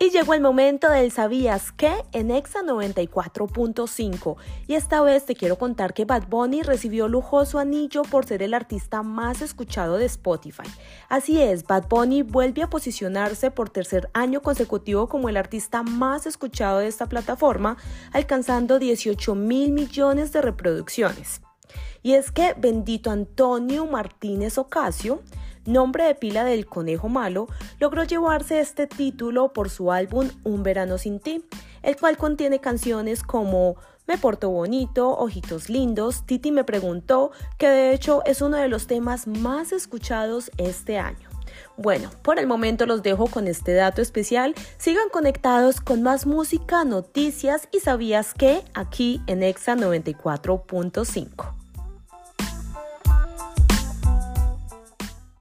Y llegó el momento del ¿Sabías qué? en Exa 94.5. Y esta vez te quiero contar que Bad Bunny recibió lujoso anillo por ser el artista más escuchado de Spotify. Así es, Bad Bunny vuelve a posicionarse por tercer año consecutivo como el artista más escuchado de esta plataforma, alcanzando 18 mil millones de reproducciones. Y es que bendito Antonio Martínez Ocasio nombre de pila del Conejo Malo, logró llevarse este título por su álbum Un Verano Sin Ti, el cual contiene canciones como Me Porto Bonito, Ojitos Lindos, Titi me preguntó, que de hecho es uno de los temas más escuchados este año. Bueno, por el momento los dejo con este dato especial. Sigan conectados con más música, noticias y sabías que aquí en Exa 94.5.